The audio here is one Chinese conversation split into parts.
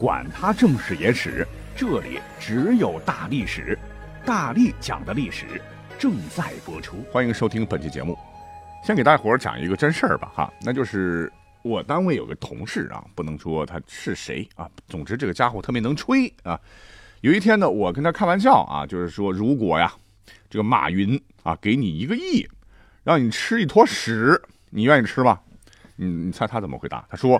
管他正史野史，这里只有大历史，大力讲的历史正在播出。欢迎收听本期节目。先给大伙儿讲一个真事儿吧，哈，那就是我单位有个同事啊，不能说他是谁啊，总之这个家伙特别能吹啊。有一天呢，我跟他开玩笑啊，就是说如果呀，这个马云啊给你一个亿，让你吃一坨屎，你愿意吃吗？你你猜他怎么回答？他说。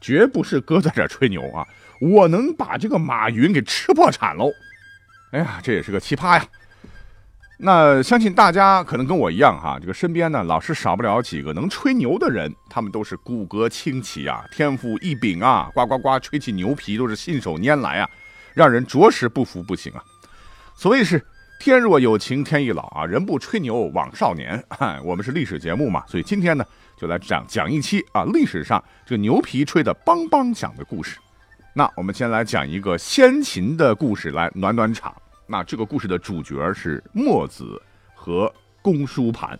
绝不是哥在这吹牛啊！我能把这个马云给吃破产喽！哎呀，这也是个奇葩呀！那相信大家可能跟我一样哈，这个身边呢老是少不了几个能吹牛的人，他们都是骨骼清奇啊，天赋异禀啊，呱呱呱吹起牛皮都是信手拈来啊，让人着实不服不行啊！所谓是天若有情天亦老啊，人不吹牛枉少年。我们是历史节目嘛，所以今天呢。就来讲讲一期啊，历史上这个牛皮吹得梆梆响的故事。那我们先来讲一个先秦的故事来暖暖场。那这个故事的主角是墨子和公输盘。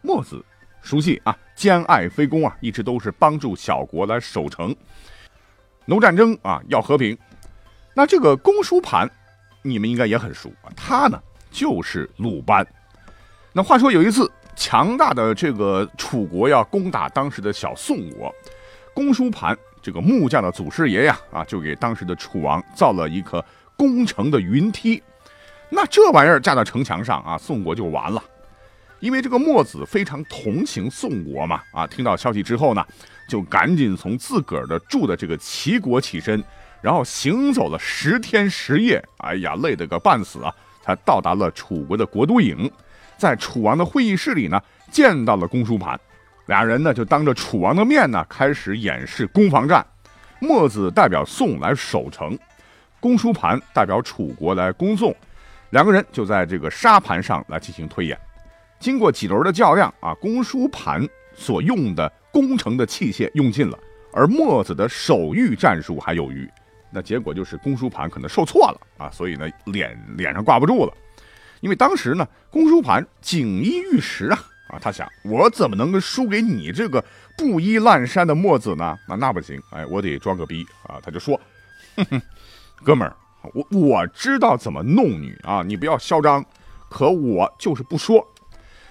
墨子熟悉啊，兼爱非攻啊，一直都是帮助小国来守城。no 战争啊，要和平。那这个公输盘，你们应该也很熟，他呢就是鲁班。那话说有一次。强大的这个楚国要攻打当时的小宋国，公输盘这个木匠的祖师爷呀，啊，就给当时的楚王造了一颗攻城的云梯。那这玩意儿架到城墙上啊，宋国就完了。因为这个墨子非常同情宋国嘛，啊，听到消息之后呢，就赶紧从自个儿的住的这个齐国起身，然后行走了十天十夜，哎呀，累得个半死啊，才到达了楚国的国都郢。在楚王的会议室里呢，见到了公输盘，俩人呢就当着楚王的面呢开始演示攻防战。墨子代表宋来守城，公输盘代表楚国来攻宋，两个人就在这个沙盘上来进行推演。经过几轮的较量啊，公输盘所用的攻城的器械用尽了，而墨子的守御战术还有余。那结果就是公输盘可能受挫了啊，所以呢脸脸上挂不住了。因为当时呢，公输盘锦衣玉食啊，啊，他想我怎么能输给你这个布衣烂衫的墨子呢？那那不行，哎，我得装个逼啊！他就说，哼哼，哥们儿，我我知道怎么弄你啊，你不要嚣张。可我就是不说。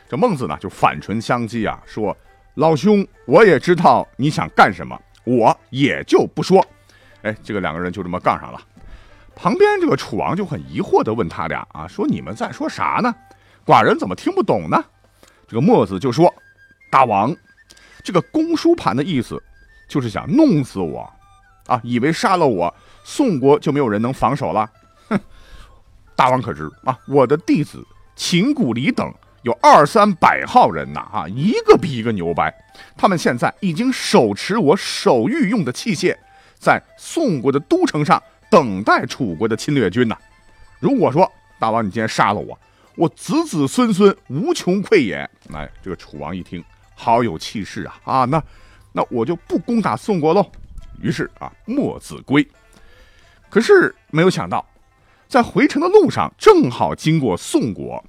这孟子呢就反唇相讥啊，说老兄，我也知道你想干什么，我也就不说。哎，这个两个人就这么杠上了。旁边这个楚王就很疑惑地问他俩啊，说你们在说啥呢？寡人怎么听不懂呢？这个墨子就说：“大王，这个公输盘的意思，就是想弄死我，啊，以为杀了我，宋国就没有人能防守了。哼，大王可知啊？我的弟子秦古离等有二三百号人呐，啊，一个比一个牛掰。他们现在已经手持我手御用的器械，在宋国的都城上。”等待楚国的侵略军呐！如果说大王你今天杀了我，我子子孙孙无穷匮也。哎，这个楚王一听，好有气势啊！啊，那那我就不攻打宋国喽。于是啊，墨子归。可是没有想到，在回城的路上，正好经过宋国。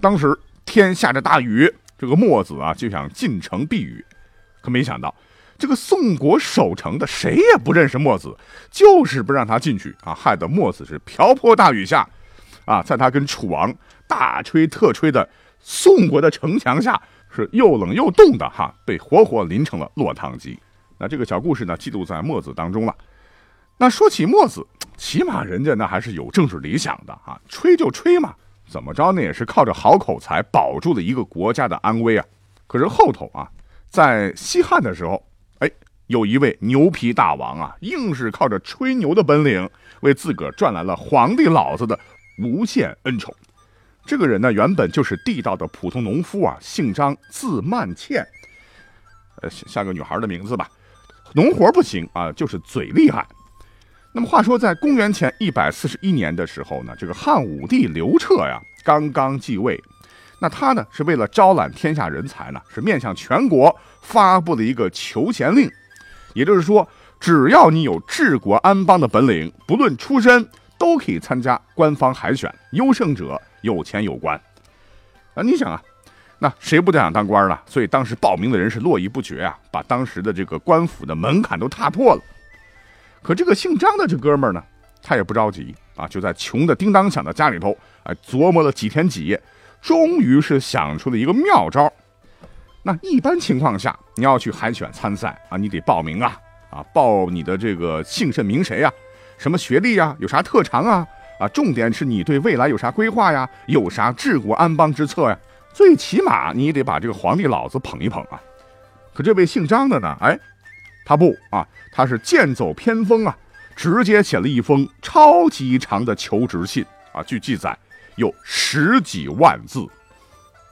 当时天下着大雨，这个墨子啊就想进城避雨，可没想到。这个宋国守城的谁也不认识墨子，就是不让他进去啊，害得墨子是瓢泼大雨下，啊，在他跟楚王大吹特吹的宋国的城墙下，是又冷又冻的哈，被活活淋成了落汤鸡。那这个小故事呢，记录在墨子当中了。那说起墨子，起码人家那还是有政治理想的啊，吹就吹嘛，怎么着呢，也是靠着好口才保住了一个国家的安危啊。可是后头啊，在西汉的时候。有一位牛皮大王啊，硬是靠着吹牛的本领，为自个儿赚来了皇帝老子的无限恩宠。这个人呢，原本就是地道的普通农夫啊，姓张，字曼倩，呃，像个女孩的名字吧。农活不行啊，就是嘴厉害。那么话说，在公元前一百四十一年的时候呢，这个汉武帝刘彻呀，刚刚继位，那他呢，是为了招揽天下人才呢，是面向全国发布了一个求贤令。也就是说，只要你有治国安邦的本领，不论出身，都可以参加官方海选，优胜者有钱有官。啊，你想啊，那谁不想当官呢？所以当时报名的人是络绎不绝啊，把当时的这个官府的门槛都踏破了。可这个姓张的这哥们儿呢，他也不着急啊，就在穷的叮当响的家里头，哎，琢磨了几天几夜，终于是想出了一个妙招。那一般情况下，你要去海选参赛啊，你得报名啊，啊，报你的这个姓甚名谁呀，什么学历呀，有啥特长啊，啊，重点是你对未来有啥规划呀，有啥治国安邦之策呀，最起码你得把这个皇帝老子捧一捧啊。可这位姓张的呢，哎，他不啊，他是剑走偏锋啊，直接写了一封超级长的求职信啊，据记载有十几万字。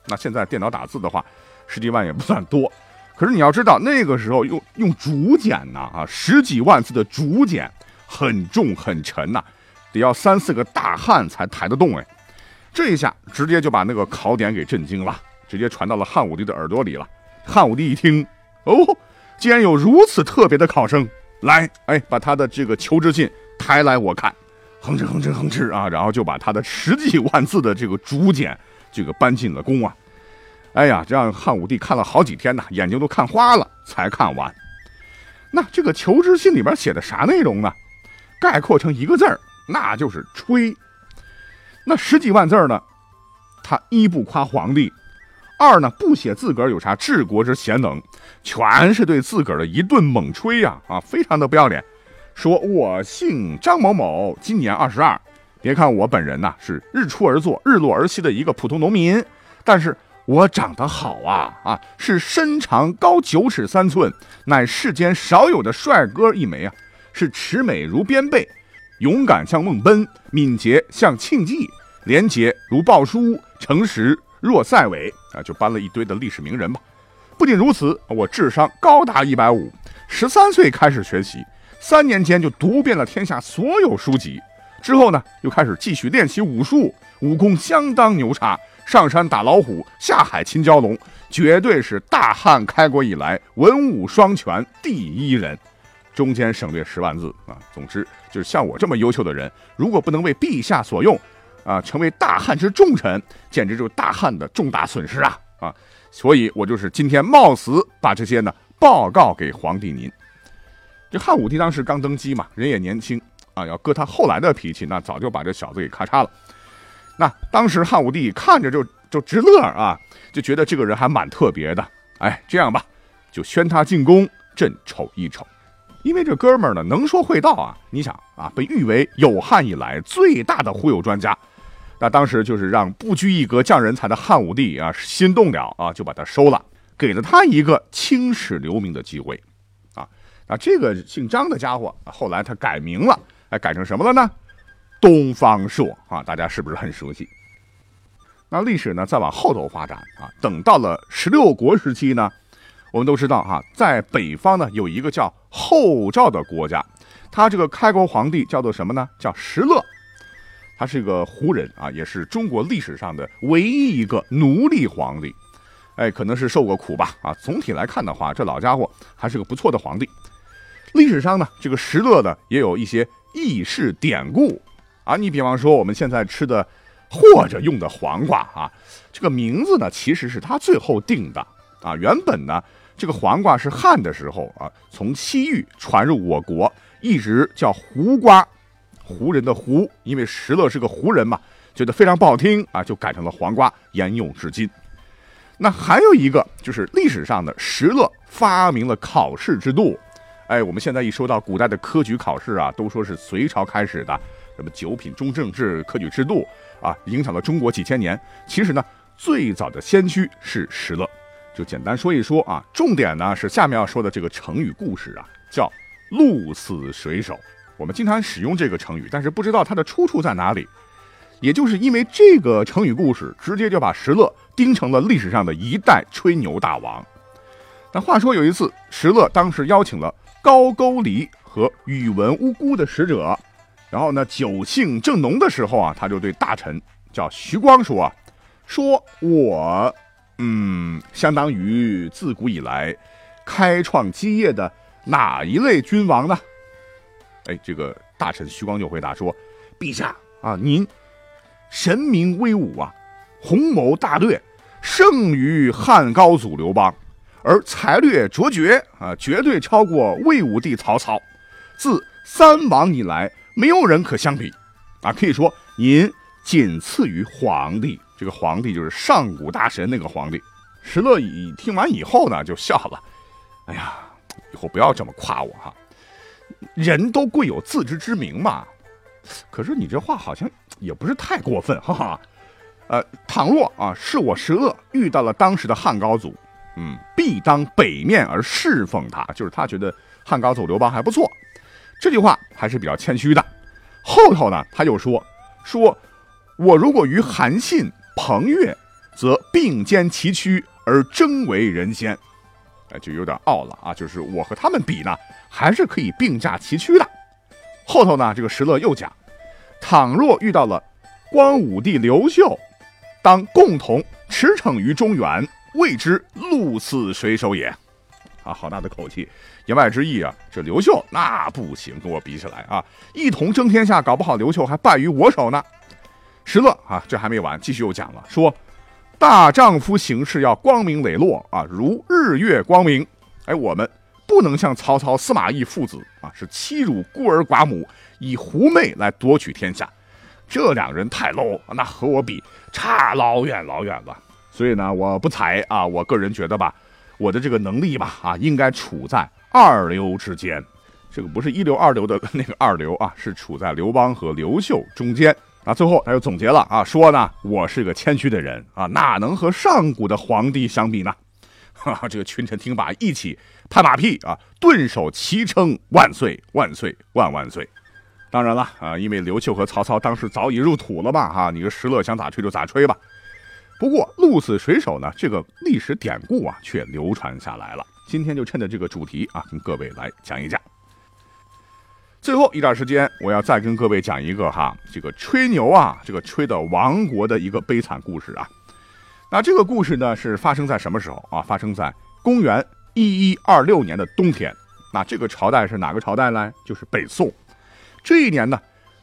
那现在电脑打字的话。十几万也不算多，可是你要知道，那个时候用用竹简呢，啊，十几万字的竹简很重很沉呐，得要三四个大汉才抬得动哎。这一下直接就把那个考点给震惊了，直接传到了汉武帝的耳朵里了。汉武帝一听，哦，既然有如此特别的考生，来，哎，把他的这个求职信抬来我看，哼哧哼哧哼哧啊，然后就把他的十几万字的这个竹简这个搬进了宫啊。哎呀，这让汉武帝看了好几天呐，眼睛都看花了才看完。那这个求职信里边写的啥内容呢？概括成一个字儿，那就是吹。那十几万字呢，他一不夸皇帝，二呢不写自个儿有啥治国之贤能，全是对自个儿的一顿猛吹呀！啊，非常的不要脸。说我姓张某某，今年二十二。别看我本人呐是日出而作、日落而息的一个普通农民，但是。我长得好啊啊，是身长高九尺三寸，乃世间少有的帅哥一枚啊！是齿美如边贝，勇敢像孟奔，敏捷像庆忌，廉洁如鲍叔，诚实若赛伟啊！就搬了一堆的历史名人吧。不仅如此，我智商高达一百五，十三岁开始学习，三年间就读遍了天下所有书籍，之后呢，又开始继续练习武术，武功相当牛叉。上山打老虎，下海擒蛟龙，绝对是大汉开国以来文武双全第一人。中间省略十万字啊。总之，就是像我这么优秀的人，如果不能为陛下所用，啊，成为大汉之重臣，简直就是大汉的重大损失啊啊！所以我就是今天冒死把这些呢报告给皇帝您。这汉武帝当时刚登基嘛，人也年轻啊，要搁他后来的脾气，那早就把这小子给咔嚓了。那当时汉武帝看着就就直乐啊，就觉得这个人还蛮特别的。哎，这样吧，就宣他进宫，朕瞅一瞅。因为这哥们儿呢能说会道啊，你想啊，被誉为有汉以来最大的忽悠专家。那当时就是让不拘一格降人才的汉武帝啊心动了啊，就把他收了，给了他一个青史留名的机会。啊，那这个姓张的家伙后来他改名了，哎，改成什么了呢？东方朔啊，大家是不是很熟悉？那历史呢，再往后头发展啊，等到了十六国时期呢，我们都知道哈，在北方呢有一个叫后赵的国家，他这个开国皇帝叫做什么呢？叫石勒，他是一个胡人啊，也是中国历史上的唯一一个奴隶皇帝。哎，可能是受过苦吧啊。总体来看的话，这老家伙还是个不错的皇帝。历史上呢，这个石勒呢也有一些轶事典故。啊，你比方说我们现在吃的或者用的黄瓜啊，这个名字呢其实是他最后定的啊。原本呢，这个黄瓜是汉的时候啊，从西域传入我国，一直叫胡瓜，胡人的胡，因为石勒是个胡人嘛，觉得非常不好听啊，就改成了黄瓜，沿用至今。那还有一个就是历史上的石勒发明了考试制度，哎，我们现在一说到古代的科举考试啊，都说是隋朝开始的。什么九品中正制科举制度啊，影响了中国几千年。其实呢，最早的先驱是石勒。就简单说一说啊，重点呢是下面要说的这个成语故事啊，叫“鹿死水手”。我们经常使用这个成语，但是不知道它的出处在哪里。也就是因为这个成语故事，直接就把石勒盯成了历史上的一代吹牛大王。那话说有一次，石勒当时邀请了高句丽和宇文乌孤的使者。然后呢，酒兴正浓的时候啊，他就对大臣叫徐光说：“说我，嗯，相当于自古以来开创基业的哪一类君王呢？”哎，这个大臣徐光就回答说：“陛下啊，您神明威武啊，宏谋大略，胜于汉高祖刘邦，而才略卓绝啊，绝对超过魏武帝曹操。自三王以来没有人可相比，啊，可以说您仅次于皇帝。这个皇帝就是上古大神那个皇帝。石勒以听完以后呢，就笑了。哎呀，以后不要这么夸我哈，人都贵有自知之明嘛。可是你这话好像也不是太过分，哈哈。呃，倘若啊是我石勒遇到了当时的汉高祖，嗯，必当北面而侍奉他，就是他觉得汉高祖刘邦还不错。这句话还是比较谦虚的。后头呢，他又说说，我如果与韩信、彭越，则并肩齐驱而争为人先，哎，就有点傲了啊。就是我和他们比呢，还是可以并驾齐驱的。后头呢，这个石勒又讲，倘若遇到了光武帝刘秀。当共同驰骋于中原，谓之鹿死谁手也。啊，好大的口气！言外之意啊，这刘秀那不行，跟我比起来啊，一同争天下，搞不好刘秀还败于我手呢。石勒啊，这还没完，继续又讲了，说大丈夫行事要光明磊落啊，如日月光明。哎，我们不能像曹操、司马懿父子啊，是欺辱孤儿寡母，以狐媚来夺取天下。这两人太 low，那和我比差老远老远了。所以呢，我不才啊，我个人觉得吧，我的这个能力吧啊，应该处在二流之间。这个不是一流二流的那个二流啊，是处在刘邦和刘秀中间。啊，最后他又总结了啊，说呢，我是个谦虚的人啊，哪能和上古的皇帝相比呢？哈哈，这个群臣听罢一起拍马屁啊，顿首齐称万岁万岁万万岁。当然了啊，因为刘秀和曹操当时早已入土了嘛，哈，你个石勒想咋吹就咋吹吧。不过鹿死水手呢，这个历史典故啊，却流传下来了。今天就趁着这个主题啊，跟各位来讲一讲。最后一段时间，我要再跟各位讲一个哈，这个吹牛啊，这个吹的亡国的一个悲惨故事啊。那这个故事呢，是发生在什么时候啊？发生在公元一一二六年的冬天。那这个朝代是哪个朝代呢？就是北宋。这一年呢，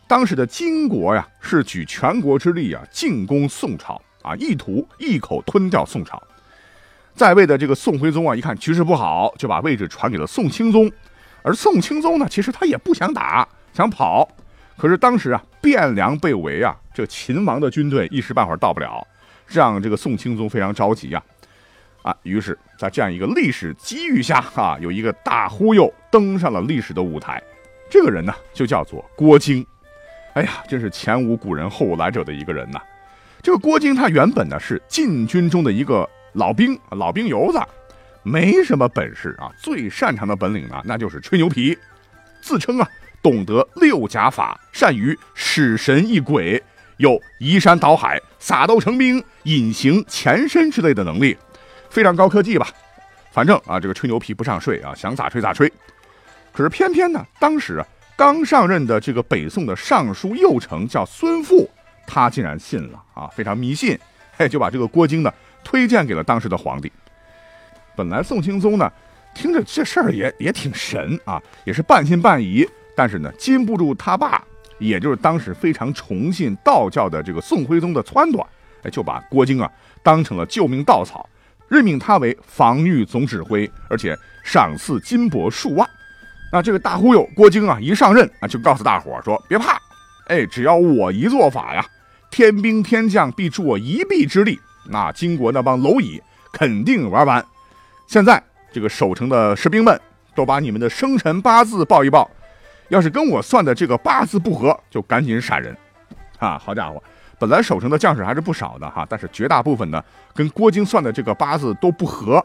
当时的金国呀是举全国之力啊进攻宋朝啊，意图一口吞掉宋朝。在位的这个宋徽宗啊，一看局势不好，就把位置传给了宋钦宗。而宋钦宗呢，其实他也不想打，想跑。可是当时啊，汴梁被围啊，这秦王的军队一时半会儿到不了，让这个宋钦宗非常着急呀。啊，于是，在这样一个历史机遇下啊，有一个大忽悠登上了历史的舞台。这个人呢，就叫做郭京。哎呀，真是前无古人后无来者的一个人呐。这个郭京他原本呢是禁军中的一个老兵，老兵油子，没什么本事啊。最擅长的本领呢，那就是吹牛皮。自称啊，懂得六甲法，善于使神役鬼，有移山倒海、撒豆成兵、隐形潜身之类的能力，非常高科技吧。反正啊，这个吹牛皮不上税啊，想咋吹咋吹。可是偏偏呢，当时啊刚上任的这个北宋的尚书右丞叫孙富，他竟然信了啊，非常迷信，嘿，就把这个郭京呢推荐给了当时的皇帝。本来宋钦宗呢听着这事儿也也挺神啊，也是半信半疑，但是呢禁不住他爸，也就是当时非常崇信道教的这个宋徽宗的撺掇，哎，就把郭靖啊当成了救命稻草，任命他为防御总指挥，而且赏赐金帛数万。那这个大忽悠郭靖啊，一上任啊，就告诉大伙说：“别怕，哎，只要我一做法呀，天兵天将必助我一臂之力。那金国那帮蝼蚁肯定玩完。现在这个守城的士兵们都把你们的生辰八字报一报，要是跟我算的这个八字不合，就赶紧闪人。啊，好家伙，本来守城的将士还是不少的哈，但是绝大部分呢，跟郭京算的这个八字都不合。”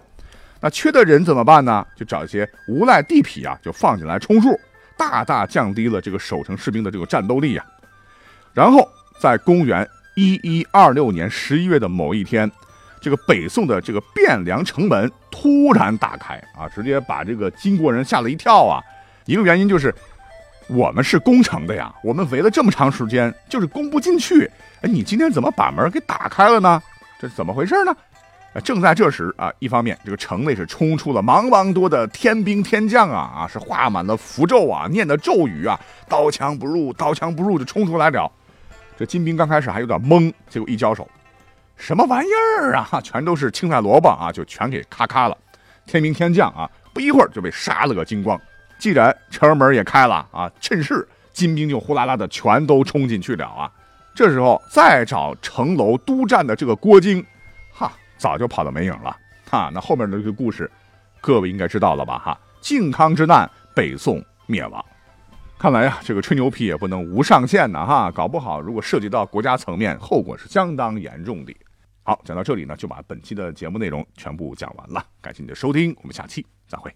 那缺的人怎么办呢？就找一些无赖地痞啊，就放进来充数，大大降低了这个守城士兵的这个战斗力啊。然后在公元一一二六年十一月的某一天，这个北宋的这个汴梁城门突然打开啊，直接把这个金国人吓了一跳啊。一个原因就是我们是攻城的呀，我们围了这么长时间，就是攻不进去。哎，你今天怎么把门给打开了呢？这是怎么回事呢？正在这时啊，一方面这个城内是冲出了茫茫多的天兵天将啊啊，是画满了符咒啊，念的咒语啊，刀枪不入，刀枪不入就冲出来了。这金兵刚开始还有点懵，结果一交手，什么玩意儿啊？全都是青菜萝卜啊，就全给咔咔了。天兵天将啊，不一会儿就被杀了个精光。既然城门也开了啊，趁势金兵就呼啦啦的全都冲进去了啊。这时候再找城楼督战的这个郭靖，哈，早就跑到没影了。哈，那后面的这个故事，各位应该知道了吧？哈，靖康之难，北宋灭亡。看来呀，这个吹牛皮也不能无上限呢。哈，搞不好如果涉及到国家层面，后果是相当严重的。好，讲到这里呢，就把本期的节目内容全部讲完了。感谢你的收听，我们下期再会。